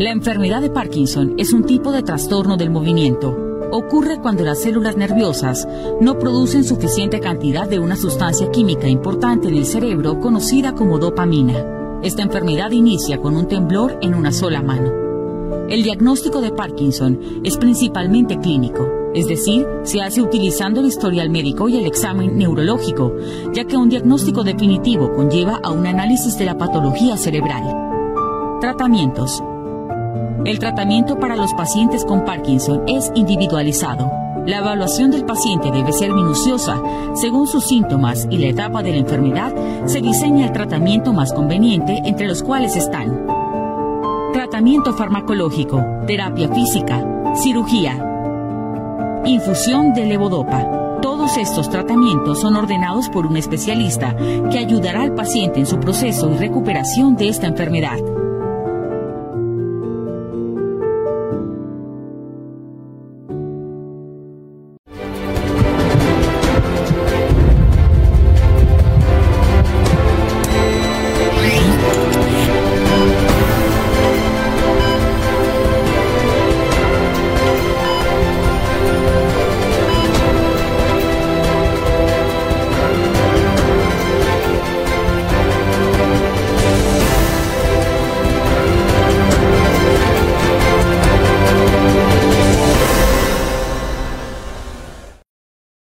La enfermedad de Parkinson es un tipo de trastorno del movimiento ocurre cuando las células nerviosas no producen suficiente cantidad de una sustancia química importante en el cerebro conocida como dopamina. Esta enfermedad inicia con un temblor en una sola mano. El diagnóstico de Parkinson es principalmente clínico, es decir, se hace utilizando el historial médico y el examen neurológico, ya que un diagnóstico definitivo conlleva a un análisis de la patología cerebral. Tratamientos. El tratamiento para los pacientes con Parkinson es individualizado. La evaluación del paciente debe ser minuciosa. Según sus síntomas y la etapa de la enfermedad, se diseña el tratamiento más conveniente, entre los cuales están tratamiento farmacológico, terapia física, cirugía, infusión de levodopa. Todos estos tratamientos son ordenados por un especialista que ayudará al paciente en su proceso y recuperación de esta enfermedad.